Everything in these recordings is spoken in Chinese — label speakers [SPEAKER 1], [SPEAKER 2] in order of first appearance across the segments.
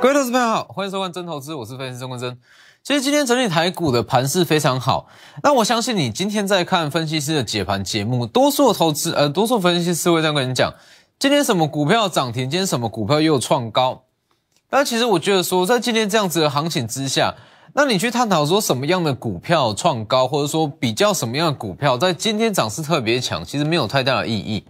[SPEAKER 1] 各位投资朋友好，欢迎收看真投资，我是分析师钟坤真。其实今天整体台股的盘势非常好，那我相信你今天在看分析师的解盘节目，多数投资呃，多数分析师会这样跟你讲，今天什么股票涨停，今天什么股票又创高。但其实我觉得说，在今天这样子的行情之下，那你去探讨说什么样的股票创高，或者说比较什么样的股票在今天涨势特别强，其实没有太大的意义。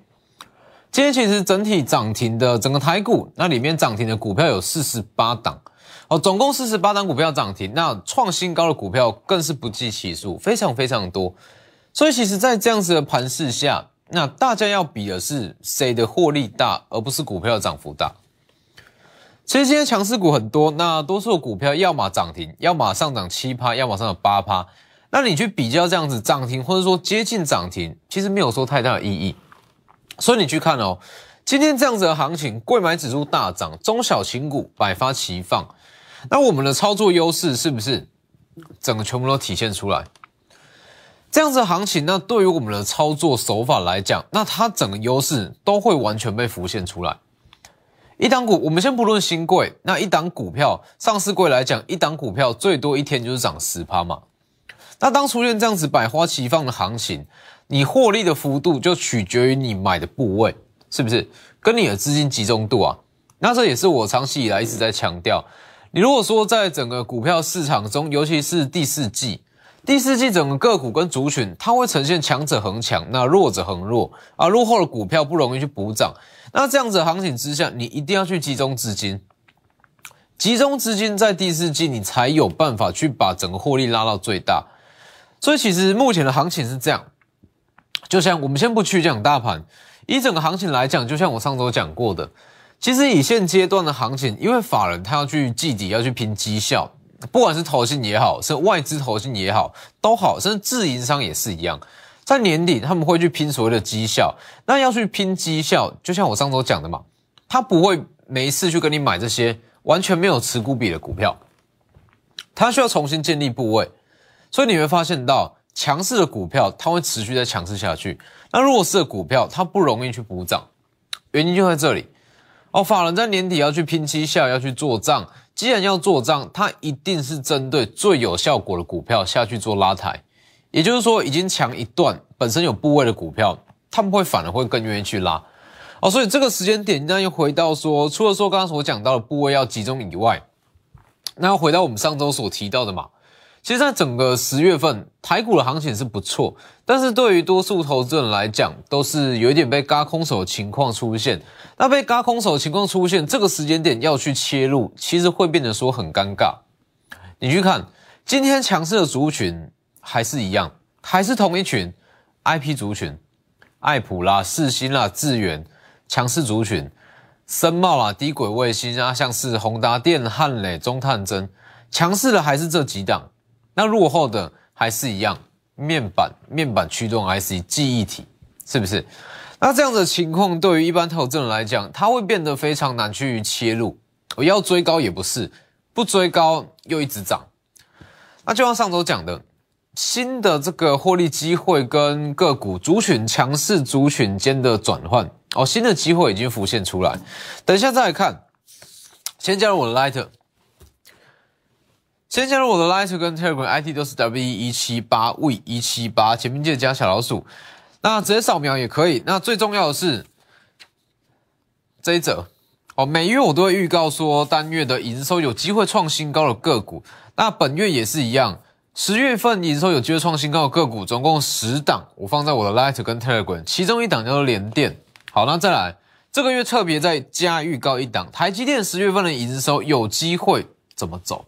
[SPEAKER 1] 今天其实整体涨停的整个台股，那里面涨停的股票有四十八档，哦，总共四十八档股票涨停，那创新高的股票更是不计其数，非常非常多。所以其实，在这样子的盘势下，那大家要比的是谁的获利大，而不是股票的涨幅大。其实今天强势股很多，那多数股票要么涨停，要么上涨七趴，要么上涨八趴。那你去比较这样子涨停，或者说接近涨停，其实没有说太大的意义。所以你去看哦，今天这样子的行情，贵买指数大涨，中小型股百发齐放，那我们的操作优势是不是整个全部都体现出来？这样子的行情，那对于我们的操作手法来讲，那它整个优势都会完全被浮现出来。一档股，我们先不论新贵，那一档股票上市贵来讲，一档股票最多一天就是涨十趴嘛。那当出现这样子百花齐放的行情，你获利的幅度就取决于你买的部位，是不是？跟你的资金集中度啊。那这也是我长期以来一直在强调。你如果说在整个股票市场中，尤其是第四季，第四季整个个股跟族群，它会呈现强者恒强，那弱者恒弱啊。落后的股票不容易去补涨。那这样子的行情之下，你一定要去集中资金，集中资金在第四季，你才有办法去把整个获利拉到最大。所以其实目前的行情是这样。就像我们先不去讲大盘，以整个行情来讲，就像我上周讲过的，其实以现阶段的行情，因为法人他要去计底，要去拼绩效，不管是投信也好，是外资投信也好，都好，甚至自营商也是一样，在年底他们会去拼所谓的绩效，那要去拼绩效，就像我上周讲的嘛，他不会每一次去跟你买这些完全没有持股比的股票，他需要重新建立部位，所以你会发现到。强势的股票，它会持续在强势下去。那弱势的股票，它不容易去补涨，原因就在这里。哦，法人在年底要去拼绩效，要去做账。既然要做账，它一定是针对最有效果的股票下去做拉抬。也就是说，已经强一段，本身有部位的股票，他们会反而会更愿意去拉。哦，所以这个时间点，那又回到说，除了说刚刚所讲到的部位要集中以外，那要回到我们上周所提到的嘛。其实，在整个十月份，台股的行情是不错，但是对于多数投资人来讲，都是有一点被嘎空手的情况出现。那被嘎空手的情况出现，这个时间点要去切入，其实会变得说很尴尬。你去看今天强势的族群还是一样，还是同一群 IP 族群，爱普啦、四星啦、智远强势族群，森茂啦、低轨卫星啊，像是宏达电、汉磊、中探针，强势的还是这几档。那落后的还是一样，面板、面板驱动 IC、记忆体，是不是？那这样的情况对于一般投资人来讲，它会变得非常难去切入。我要追高也不是，不追高又一直涨。那就像上周讲的，新的这个获利机会跟个股族群强势族群间的转换哦，新的机会已经浮现出来。等一下再来看，先加入我的 Light。先加入我的 Light 跟 Telegram ID 都是 W 一七八 V 一七八，前面记得加小老鼠。那直接扫描也可以。那最重要的是这一则哦，每月我都会预告说单月的营收有机会创新高的个股。那本月也是一样，十月份营收有机会创新高的个股，总共十档，我放在我的 Light 跟 Telegram，其中一档叫做联电。好，那再来，这个月特别再加预告一档，台积电十月份的营收有机会怎么走？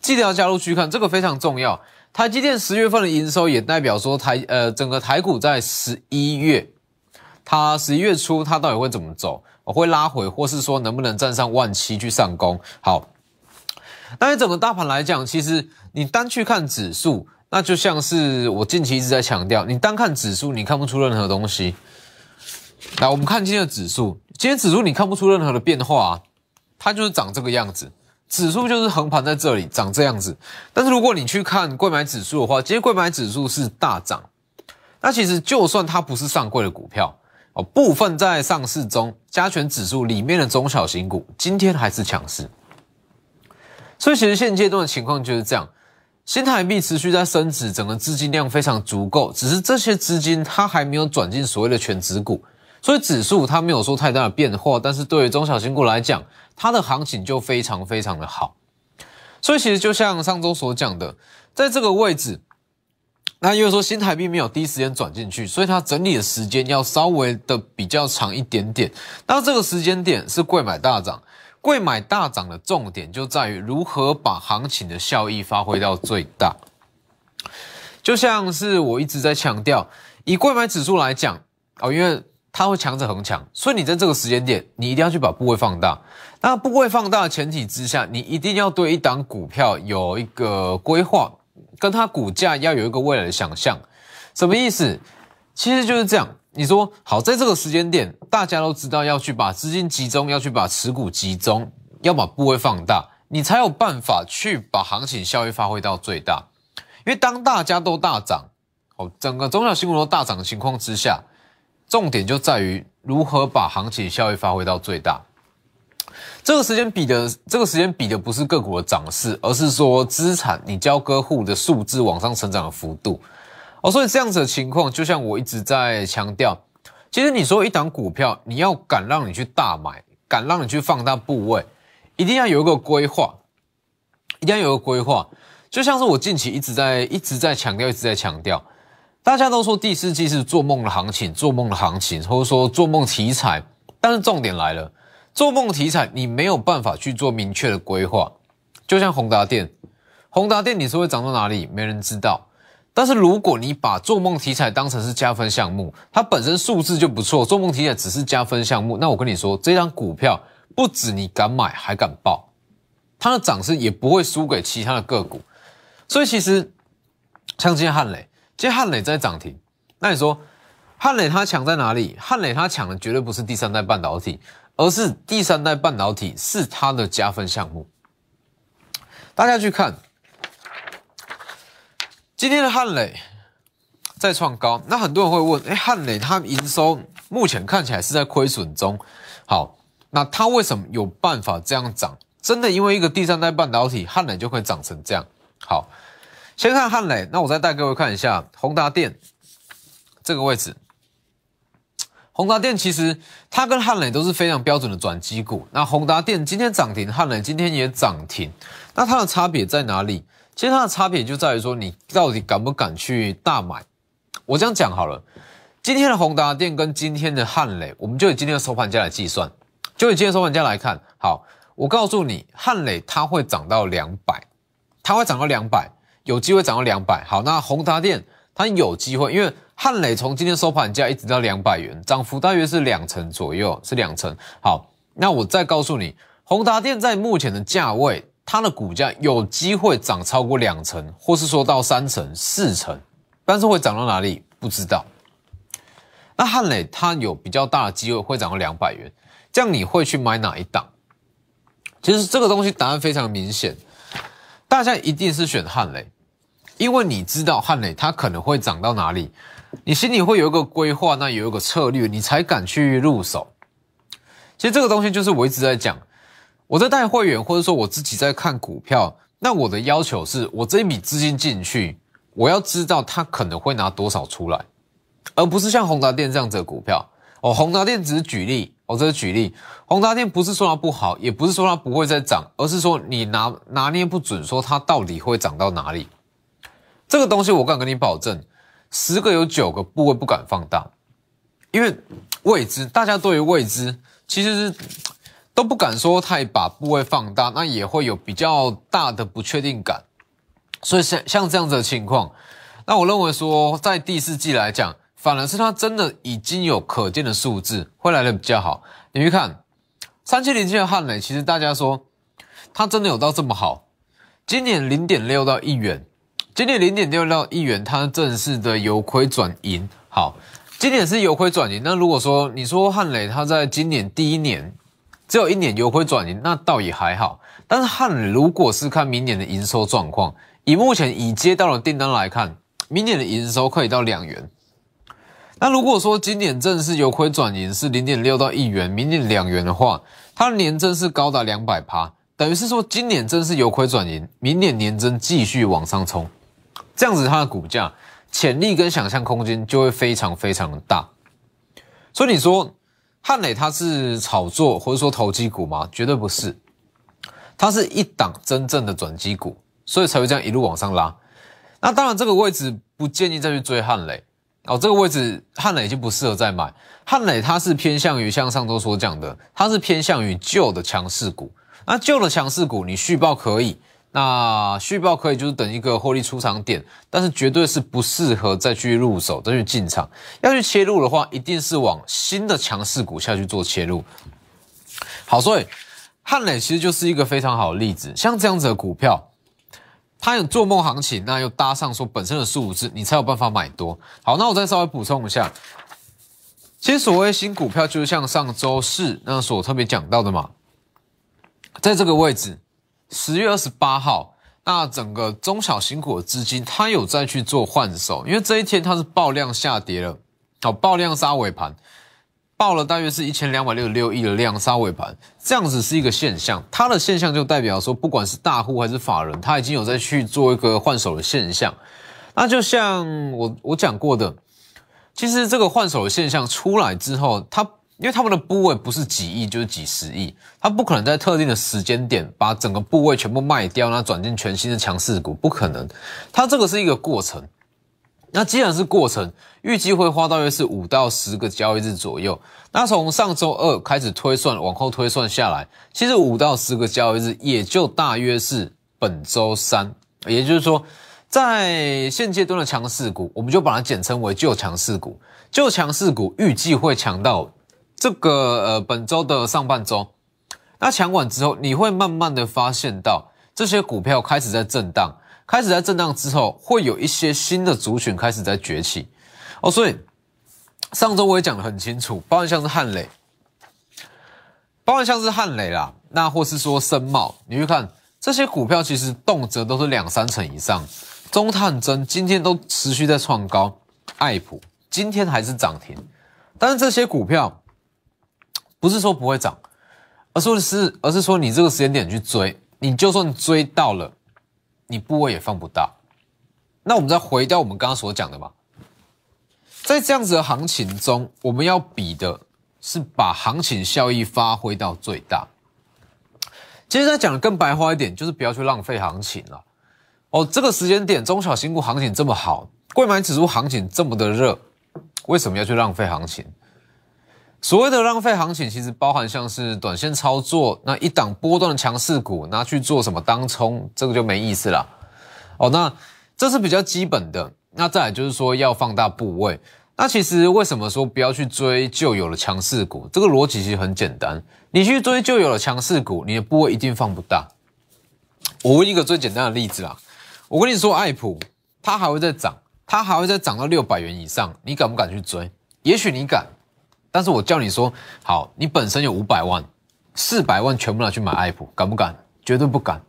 [SPEAKER 1] 记得要加入去看，这个非常重要。台积电十月份的营收也代表说台呃整个台股在十一月，它十一月初它到底会怎么走？会拉回，或是说能不能站上万七去上攻？好，那整个大盘来讲，其实你单去看指数，那就像是我近期一直在强调，你单看指数，你看不出任何东西。来，我们看今天的指数，今天指数你看不出任何的变化，它就是长这个样子。指数就是横盘在这里长这样子，但是如果你去看贵买指数的话，今天贵买指数是大涨。那其实就算它不是上柜的股票哦，部分在上市中加权指数里面的中小型股，今天还是强势。所以其实现阶段的情况就是这样，新台币持续在升值，整个资金量非常足够，只是这些资金它还没有转进所谓的全指股，所以指数它没有说太大的变化，但是对于中小型股来讲，它的行情就非常非常的好。所以其实就像上周所讲的，在这个位置，那因为说新台币没有第一时间转进去，所以它整理的时间要稍微的比较长一点点。那这个时间点是贵买大涨，贵买大涨的重点就在于如何把行情的效益发挥到最大。就像是我一直在强调，以贵买指数来讲哦，因为它会强者恒强，所以你在这个时间点，你一定要去把部位放大。那部位放大的前提之下，你一定要对一档股票有一个规划，跟它股价要有一个未来的想象。什么意思？其实就是这样。你说好，在这个时间点，大家都知道要去把资金集中，要去把持股集中，要把部位放大，你才有办法去把行情效益发挥到最大。因为当大家都大涨，哦，整个中小新股都大涨的情况之下，重点就在于如何把行情效益发挥到最大。这个时间比的，这个时间比的不是个股的涨势，而是说资产你交割户的数字往上成长的幅度。哦，所以这样子的情况，就像我一直在强调，其实你说一档股票，你要敢让你去大买，敢让你去放大部位，一定要有一个规划，一定要有个规划。就像是我近期一直在一直在强调，一直在强调，大家都说第四季是做梦的行情，做梦的行情，或者说做梦题材，但是重点来了。做梦题材，你没有办法去做明确的规划，就像宏达电，宏达电你是会涨到哪里，没人知道。但是如果你把做梦题材当成是加分项目，它本身数字就不错，做梦题材只是加分项目，那我跟你说，这张股票不止你敢买，还敢报，它的涨势也不会输给其他的个股。所以其实像今天汉磊，今天汉磊在涨停，那你说汉磊它强在哪里？汉磊它强的绝对不是第三代半导体。而是第三代半导体是它的加分项目。大家去看今天的汉磊再创高，那很多人会问：哎，汉磊它营收目前看起来是在亏损中，好，那它为什么有办法这样涨？真的因为一个第三代半导体，汉磊就会长成这样？好，先看汉磊，那我再带各位看一下宏达电这个位置。宏达电其实它跟汉磊都是非常标准的转机股。那宏达电今天涨停，汉磊今天也涨停。那它的差别在哪里？其实它的差别就在于说，你到底敢不敢去大买？我这样讲好了，今天的宏达电跟今天的汉磊，我们就以今天的收盘价来计算，就以今天收盘价来看。好，我告诉你，汉磊它会涨到两百，它会涨到两百，有机会涨到两百。好，那宏达电它有机会，因为。汉磊从今天收盘价一直到两百元，涨幅大约是两成左右，是两成。好，那我再告诉你，宏达电在目前的价位，它的股价有机会涨超过两成，或是说到三成、四成，但是会涨到哪里不知道。那汉磊它有比较大的机会会涨到两百元，这样你会去买哪一档？其实这个东西答案非常明显，大家一定是选汉磊，因为你知道汉磊它可能会涨到哪里。你心里会有一个规划，那有一个策略，你才敢去入手。其实这个东西就是我一直在讲，我在带会员，或者说我自己在看股票，那我的要求是我这一笔资金进去，我要知道它可能会拿多少出来，而不是像宏达电这样子的股票。哦，宏达电只是举例，哦，这是举例。宏达电不是说它不好，也不是说它不会再涨，而是说你拿拿捏不准，说它到底会涨到哪里。这个东西我敢跟你保证。十个有九个部位不敢放大，因为未知，大家对于未知其实是都不敢说太把部位放大，那也会有比较大的不确定感。所以像像这样子的情况，那我认为说在第四季来讲，反而是它真的已经有可见的数字会来的比较好。你去看三七零七的汉雷，其实大家说它真的有到这么好？今年零点六到一元。今年零点六六亿元，它正式的由亏转盈。好，今年是由亏转盈。那如果说你说汉磊它在今年第一年只有一年由亏转盈，那倒也还好。但是汉磊如果是看明年的营收状况，以目前已接到的订单来看，明年的营收可以到两元。那如果说今年正式由亏转盈是零点六到亿元，明年两元的话，它的年增是高达两百趴。等于是说今年正式由亏转盈，明年年增继续往上冲，这样子它的股价潜力跟想象空间就会非常非常大。所以你说汉磊它是炒作或者说投机股吗？绝对不是，它是一档真正的转机股，所以才会这样一路往上拉。那当然这个位置不建议再去追汉磊。哦，这个位置汉磊已经不适合再买。汉磊它是偏向于像上周所讲的，它是偏向于旧的强势股。那旧的强势股你续报可以，那续报可以就是等一个获利出场点，但是绝对是不适合再去入手再去进场。要去切入的话，一定是往新的强势股下去做切入。好，所以汉磊其实就是一个非常好的例子，像这样子的股票。它有做梦行情，那又搭上说本身的数字，你才有办法买多。好，那我再稍微补充一下，其实所谓新股票，就是像上周四那所特别讲到的嘛，在这个位置，十月二十八号，那整个中小型股的资金，它有再去做换手，因为这一天它是爆量下跌了，好，爆量杀尾盘。爆了大约是一千两百六十六亿的量杀尾盘，这样子是一个现象。它的现象就代表说，不管是大户还是法人，他已经有在去做一个换手的现象。那就像我我讲过的，其实这个换手的现象出来之后，它因为他们的部位不是几亿就是几十亿，它不可能在特定的时间点把整个部位全部卖掉，然后转进全新的强势股，不可能。它这个是一个过程。那既然是过程，预计会花大约是五到十个交易日左右。那从上周二开始推算，往后推算下来，其实五到十个交易日也就大约是本周三。也就是说，在现阶段的强势股，我们就把它简称为旧强势股。旧强势股预计会强到这个呃本周的上半周。那强完之后，你会慢慢的发现到这些股票开始在震荡。开始在震荡之后，会有一些新的族群开始在崛起哦。所以上周我也讲得很清楚，包含像是汉磊，包含像是汉磊啦，那或是说深茂，你去看这些股票，其实动辄都是两三成以上。中探针今天都持续在创高，爱普今天还是涨停。但是这些股票不是说不会涨，而说是，而是说你这个时间点去追，你就算追到了。你部位也放不大，那我们再回到我们刚刚所讲的嘛，在这样子的行情中，我们要比的是把行情效益发挥到最大。接着讲的更白话一点，就是不要去浪费行情了。哦，这个时间点中小新股行情这么好，贵买指数行情这么的热，为什么要去浪费行情？所谓的浪费行情，其实包含像是短线操作，那一档波段的强势股拿去做什么当冲，这个就没意思了。哦，那这是比较基本的。那再来就是说要放大部位。那其实为什么说不要去追旧有的强势股？这个逻辑其实很简单，你去追旧有的强势股，你的部位一定放不大。我问一个最简单的例子啊，我跟你说，爱普它还会再涨，它还会再涨到六百元以上，你敢不敢去追？也许你敢。但是我叫你说好，你本身有五百万，四百万全部拿去买爱普，敢不敢？绝对不敢，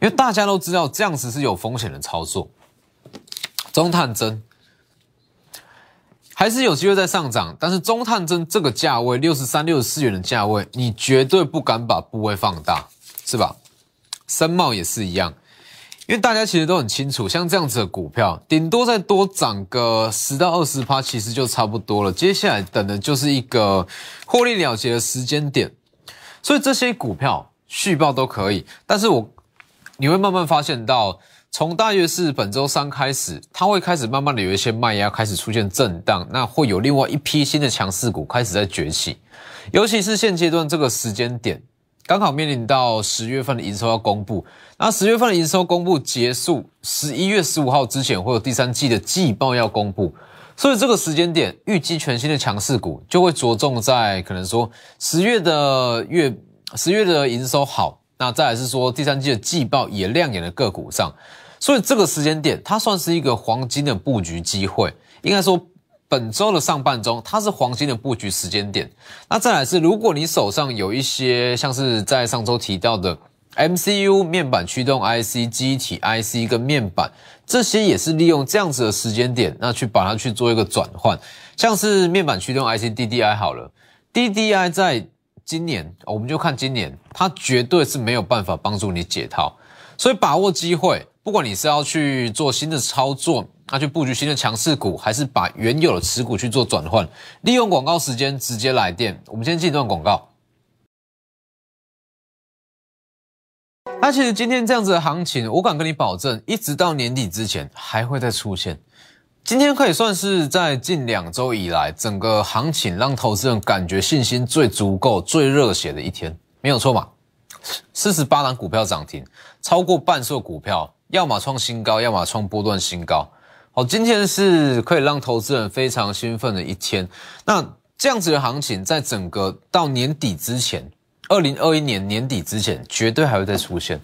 [SPEAKER 1] 因为大家都知道这样子是有风险的操作。中探针还是有机会在上涨，但是中探针这个价位六十三、六十四元的价位，你绝对不敢把部位放大，是吧？深茂也是一样。因为大家其实都很清楚，像这样子的股票，顶多再多涨个十到二十趴，其实就差不多了。接下来等的就是一个获利了结的时间点，所以这些股票续报都可以。但是我你会慢慢发现到，从大约是本周三开始，它会开始慢慢的有一些卖压开始出现震荡，那会有另外一批新的强势股开始在崛起，尤其是现阶段这个时间点。刚好面临到十月份的营收要公布，那十月份的营收公布结束，十一月十五号之前会有第三季的季报要公布，所以这个时间点预计全新的强势股就会着重在可能说十月的月十月的营收好，那再来是说第三季的季报也亮眼的个股上，所以这个时间点它算是一个黄金的布局机会，应该说。本周的上半周，它是黄金的布局时间点。那再来是，如果你手上有一些像是在上周提到的 MCU 面板驱动 IC、机体 IC 跟面板，这些也是利用这样子的时间点，那去把它去做一个转换。像是面板驱动 IC DDI 好了，DDI 在今年，我们就看今年，它绝对是没有办法帮助你解套，所以把握机会，不管你是要去做新的操作，那去布局新的强势股，还是把原有的持股去做转换，利用广告时间直接来电。我们先进一段广告。那其实今天这样子的行情，我敢跟你保证，一直到年底之前还会再出现。今天可以算是在近两周以来，整个行情让投资人感觉信心最足够、最热血的一天，没有错嘛？四十八档股票涨停，超过半数股票要么创新高，要么创波段新高。好，今天是可以让投资人非常兴奋的一天。那这样子的行情，在整个到年底之前。二零二一年年底之前，绝对还会再出现。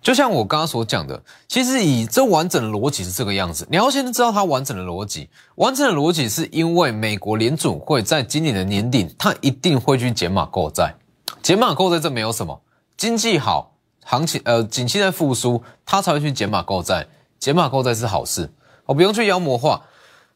[SPEAKER 1] 就像我刚刚所讲的，其实以这完整的逻辑是这个样子。你要先知道它完整的逻辑。完整的逻辑是因为美国联储会在今年的年底，它一定会去减码购债。减码购债这没有什么，经济好，行情呃景气在复苏，它才会去减码购债。减码购债是好事，我不用去妖魔化。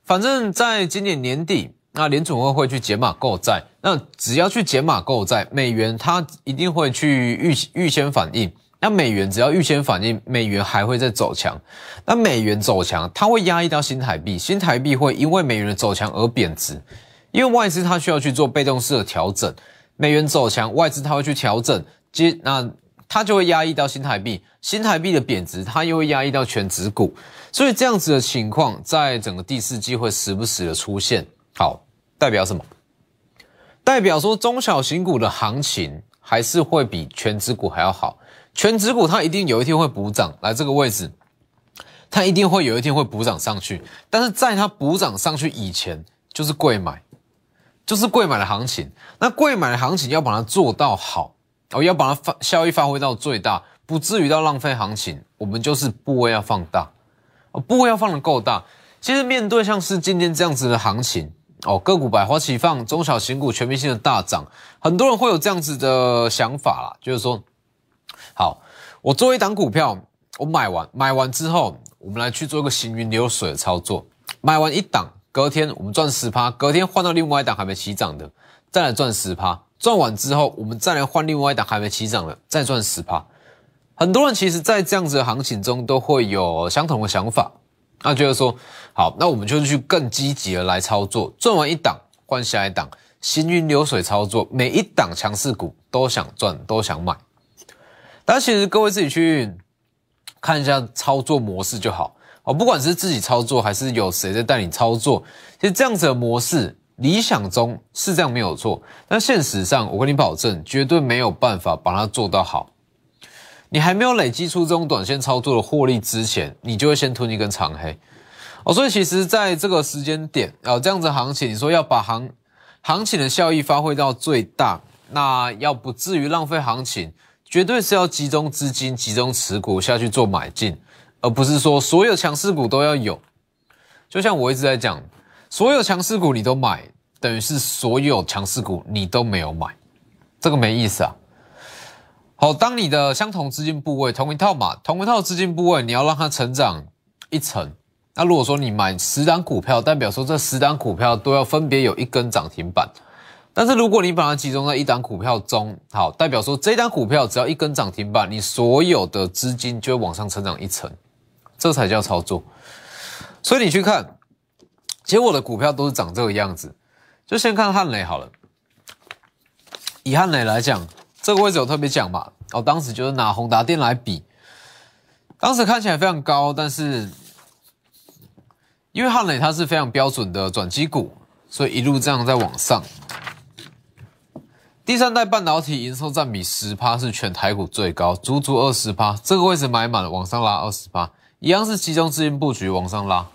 [SPEAKER 1] 反正在今年年底。那联储会会去减码购债，那只要去减码购债，美元它一定会去预预先反应。那美元只要预先反应，美元还会再走强。那美元走强，它会压抑到新台币，新台币会因为美元的走强而贬值。因为外资它需要去做被动式的调整，美元走强，外资它会去调整，接那它就会压抑到新台币，新台币的贬值，它又会压抑到全指股。所以这样子的情况，在整个第四季会时不时的出现。好。代表什么？代表说中小型股的行情还是会比全指股还要好。全指股它一定有一天会补涨，来这个位置，它一定会有一天会补涨上去。但是在它补涨上去以前，就是贵买，就是贵买的行情。那贵买的行情要把它做到好，哦，要把它发效益发挥到最大，不至于到浪费行情。我们就是部位要放大，哦，部位要放的够大。其实面对像是今天这样子的行情。哦，个股百花齐放，中小型股全面性的大涨，很多人会有这样子的想法啦，就是说，好，我做一档股票，我买完，买完之后，我们来去做一个行云流水的操作，买完一档，隔天我们赚十趴，隔天换到另外一档还没起涨的，再来赚十趴，赚完之后，我们再来换另外一档还没起涨的，再赚十趴。很多人其实，在这样子的行情中，都会有相同的想法。那就是说，好，那我们就去更积极的来操作，赚完一档换下一档，行云流水操作，每一档强势股都想赚，都想买。但其实各位自己去看一下操作模式就好哦，不管是自己操作还是有谁在带你操作，其实这样子的模式理想中是这样没有错，但现实上我跟你保证，绝对没有办法把它做到好。你还没有累积出这种短线操作的获利之前，你就会先吞一根长黑哦。所以其实在这个时间点啊，这样子行情，你说要把行行情的效益发挥到最大，那要不至于浪费行情，绝对是要集中资金、集中持股下去做买进，而不是说所有强势股都要有。就像我一直在讲，所有强势股你都买，等于是所有强势股你都没有买，这个没意思啊。好，当你的相同资金部位同一套嘛，同一套资金部位，你要让它成长一层。那如果说你买十档股票，代表说这十档股票都要分别有一根涨停板。但是如果你把它集中在一档股票中，好，代表说这档股票只要一根涨停板，你所有的资金就会往上成长一层，这才叫操作。所以你去看，其实我的股票都是长这个样子。就先看汉雷好了，以汉雷来讲。这个位置有特别讲嘛？哦，当时就是拿宏达电来比，当时看起来非常高，但是因为汉磊它是非常标准的转机股，所以一路这样在往上。第三代半导体营收占比十趴是全台股最高，足足二十趴。这个位置买满了往上拉二十趴，一样是集中资金布局往上拉。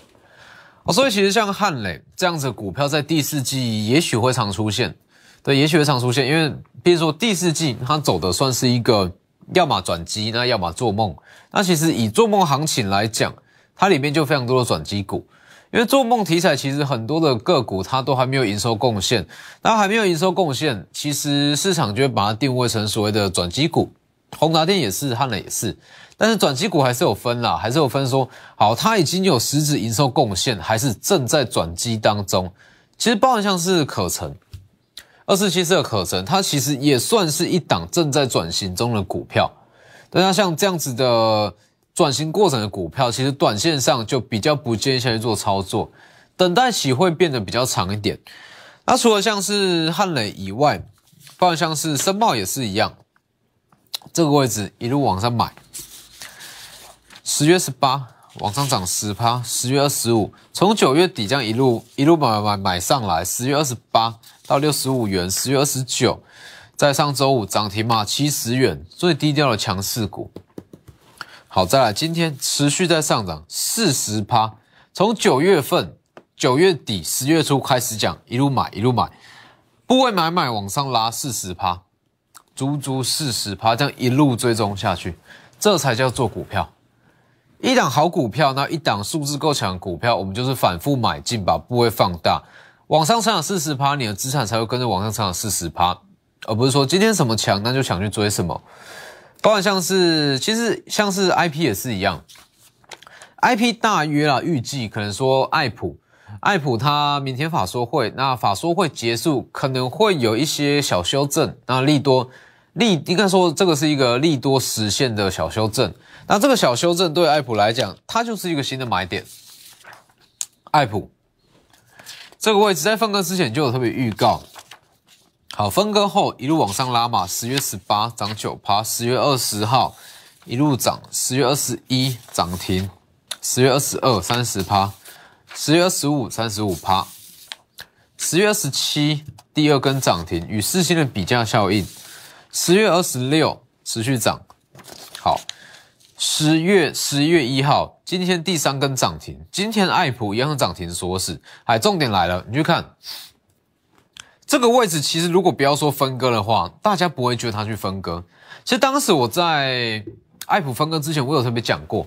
[SPEAKER 1] 哦，所以其实像汉磊这样子股票，在第四季也许会常出现。对，也许会常出现，因为比如说第四季它走的算是一个要么转机，那要么做梦。那其实以做梦行情来讲，它里面就非常多的转机股，因为做梦题材其实很多的个股它都还没有营收贡献，那还没有营收贡献，其实市场就会把它定位成所谓的转机股。宏达电也是，汉磊也是，但是转机股还是有分啦，还是有分说，好，它已经有实质营收贡献，还是正在转机当中。其实包含像是可成。二四七四的可成，它其实也算是一档正在转型中的股票。但它像这样子的转型过程的股票，其实短线上就比较不建议下去做操作，等待期会变得比较长一点。那除了像是汉磊以外，包括像是申茂也是一样，这个位置一路往上买，十月十八往上涨十趴，十月二十五从九月底这样一路一路买买买买上来，十月二十八到六十五元，十月二十九。在上周五涨停嘛，七十元，最低调的强势股。好，再来，今天持续在上涨四十趴，从九月份九月底十月初开始讲，一路买一路买，部位买买往上拉四十趴，足足四十趴，这样一路追踪下去，这才叫做股票。一档好股票，那一档素质够强的股票，我们就是反复买进，把部位放大，往上上涨四十趴，你的资产才会跟着往上上涨四十趴。而不是说今天什么强，那就想去追什么。包括像是，其实像是 IP 也是一样，IP 大约啊，预计可能说爱普，爱普它明天法说会，那法说会结束可能会有一些小修正，那利多利应该说这个是一个利多实现的小修正，那这个小修正对爱普来讲，它就是一个新的买点。爱普这个位置在分割之前就有特别预告。好，分割后一路往上拉嘛，十月十八涨九趴，十月二十号一路涨，十月二十一涨停，十月二十二三十趴，十月二十五三十五趴，十月二十七第二根涨停，与四星的比价效应，十月二十六持续涨，好，十月十一月一号今天第三根涨停，今天爱普一样涨停说是，哎，重点来了，你去看。这个位置其实如果不要说分割的话，大家不会觉得它去分割。其实当时我在爱普分割之前，我有特别讲过，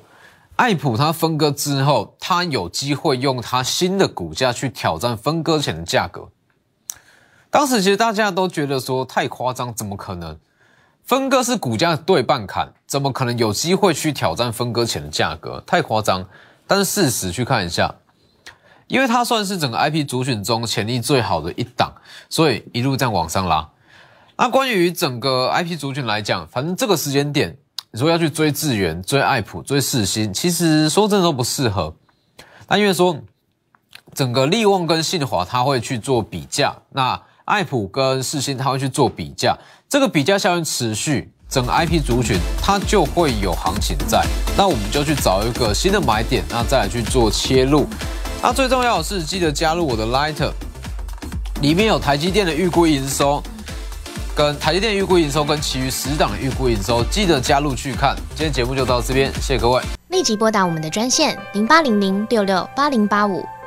[SPEAKER 1] 爱普它分割之后，它有机会用它新的股价去挑战分割前的价格。当时其实大家都觉得说太夸张，怎么可能？分割是股价对半砍，怎么可能有机会去挑战分割前的价格？太夸张。但是事实去看一下。因为它算是整个 IP 主选中潜力最好的一档，所以一路这样往上拉。那关于整个 IP 族群来讲，反正这个时间点，如果要去追智源、追爱普、追世新，其实说真的都不适合。那因为说整个利旺跟信华，它会去做比价；那爱普跟世新，它会去做比价。这个比价效应持续，整个 IP 族群它就会有行情在。那我们就去找一个新的买点，那再来去做切入。那最重要的是，记得加入我的 Lighter，里面有台积电的预估营收，跟台积电预估营收跟其余十档预估营收，记得加入去看。今天节目就到这边，谢谢各位。
[SPEAKER 2] 立即拨打我们的专线零八零零六六八零八五。